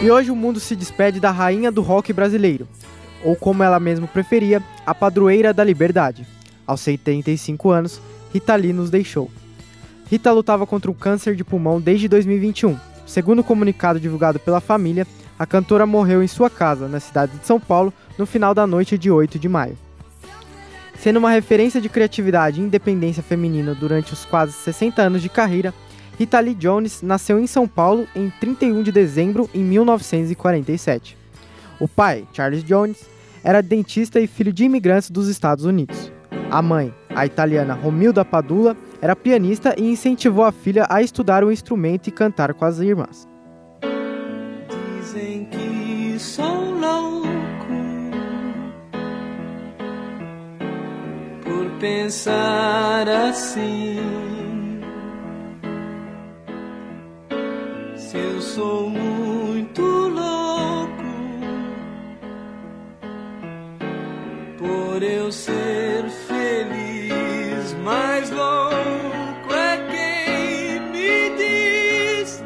E hoje o mundo se despede da rainha do rock brasileiro, ou como ela mesma preferia, a padroeira da liberdade. Aos 75 anos, Rita Lee nos deixou. Rita lutava contra o câncer de pulmão desde 2021. Segundo o comunicado divulgado pela família, a cantora morreu em sua casa, na cidade de São Paulo, no final da noite de 8 de maio. Sendo uma referência de criatividade e independência feminina durante os quase 60 anos de carreira, Rita Lee Jones nasceu em São Paulo em 31 de dezembro de 1947. O pai, Charles Jones, era dentista e filho de imigrantes dos Estados Unidos. A mãe, a italiana Romilda Padula, era pianista e incentivou a filha a estudar o instrumento e cantar com as irmãs. Dizem que sou louco por pensar assim. Sou muito louco por eu ser feliz, mais louco é quem me diz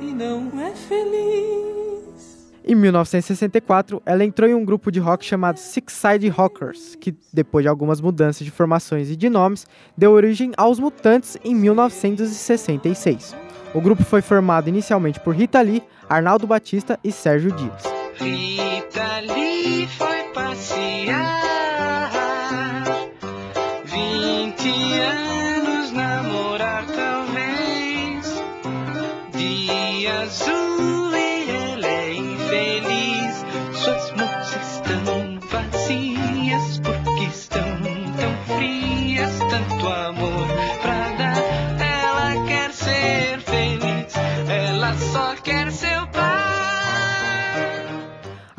e não é feliz. Em 1964, ela entrou em um grupo de rock chamado Six Side Rockers, que, depois de algumas mudanças de formações e de nomes, deu origem aos Mutantes em 1966. O grupo foi formado inicialmente por Rita Lee, Arnaldo Batista e Sérgio Dias. Rita Lee foi passear.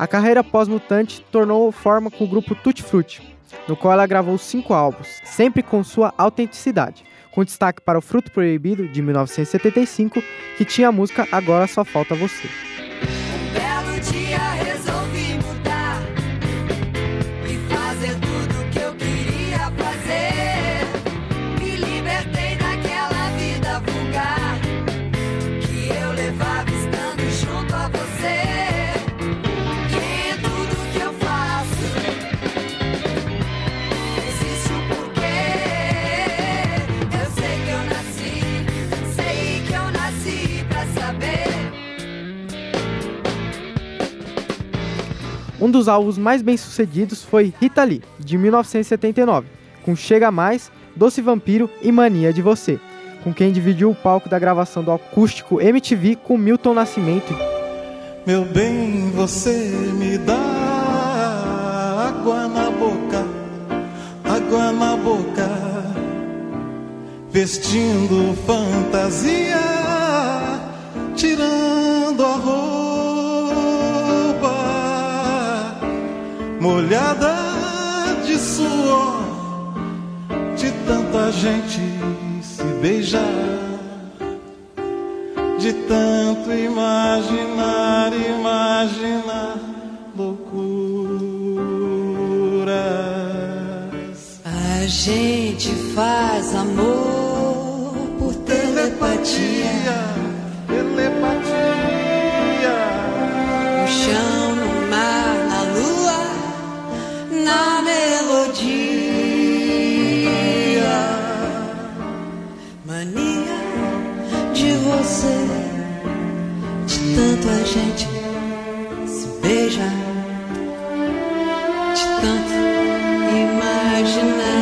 A carreira pós-mutante tornou forma com o grupo Tutti Frutti, no qual ela gravou cinco álbuns, sempre com sua autenticidade, com destaque para o Fruto Proibido, de 1975, que tinha a música Agora Só Falta Você. Um dos álbuns mais bem-sucedidos foi Rita Lee, de 1979, com Chega Mais, Doce Vampiro e Mania de Você, com quem dividiu o palco da gravação do acústico MTV com Milton Nascimento. Meu bem, você me dá água na boca, água na boca, vestindo fantasia, tirando a roupa molhada de suor, de tanta gente se beijar, de tanto imaginar, imaginar loucuras. A gente faz amor por telepatia, telepatia, no chão a gente se beija, de tanto imaginar.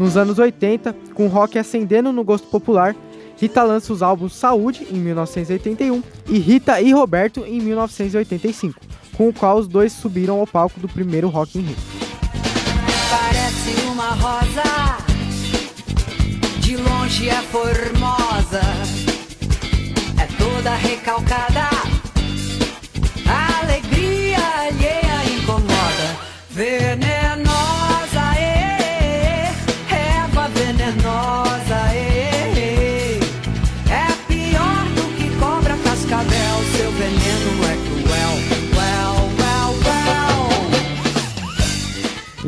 Nos anos 80, com o rock ascendendo no gosto popular, Rita lança os álbuns Saúde, em 1981, e Rita e Roberto, em 1985, com o qual os dois subiram ao palco do primeiro Rock in Rio. Parece uma rosa, é formosa, é toda recalcada,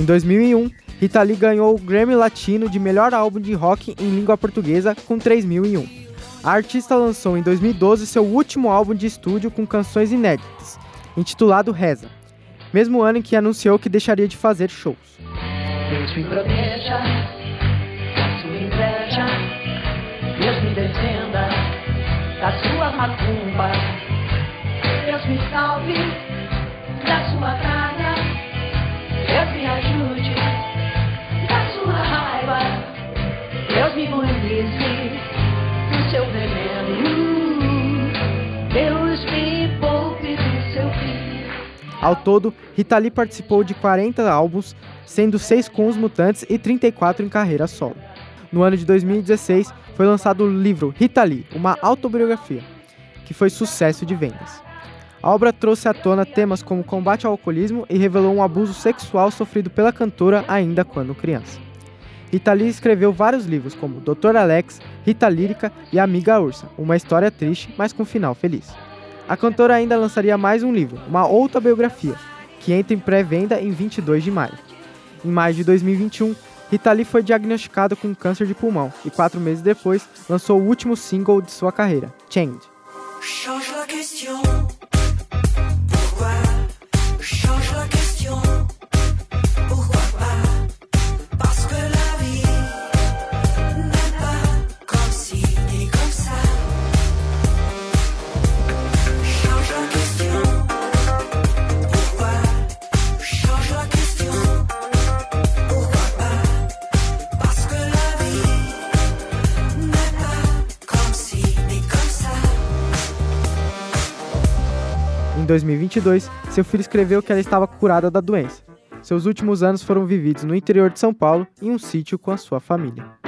Em 2001, Rita Lee ganhou o Grammy Latino de melhor álbum de rock em língua portuguesa com 3001. A artista lançou em 2012 seu último álbum de estúdio com canções inéditas, intitulado Reza, mesmo ano em que anunciou que deixaria de fazer shows. Deus me proteja da sua inveja, Deus me defenda da sua macumba, Deus me salve Ao todo, Rita Lee participou de 40 álbuns, sendo 6 com os Mutantes e 34 em carreira solo. No ano de 2016, foi lançado o livro Rita Lee, uma autobiografia, que foi sucesso de vendas. A obra trouxe à tona temas como combate ao alcoolismo e revelou um abuso sexual sofrido pela cantora ainda quando criança. Rita Lee escreveu vários livros como Dr. Alex, Rita Lírica e Amiga Ursa, uma história triste, mas com final feliz. A cantora ainda lançaria mais um livro, uma outra biografia, que entra em pré-venda em 22 de maio. Em maio de 2021, Rita Lee foi diagnosticada com câncer de pulmão e quatro meses depois lançou o último single de sua carreira, Change. Em 2022, seu filho escreveu que ela estava curada da doença. Seus últimos anos foram vividos no interior de São Paulo, em um sítio com a sua família.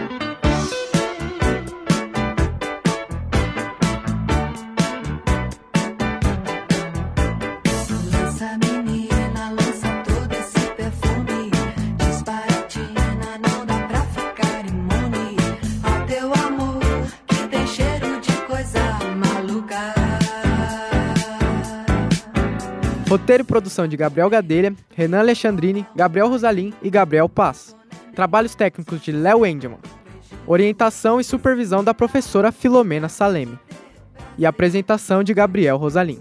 Roteiro e produção de Gabriel Gadelha, Renan Alexandrini, Gabriel Rosalim e Gabriel Paz. Trabalhos técnicos de Léo Engelman. Orientação e supervisão da professora Filomena Saleme. E apresentação de Gabriel Rosalim.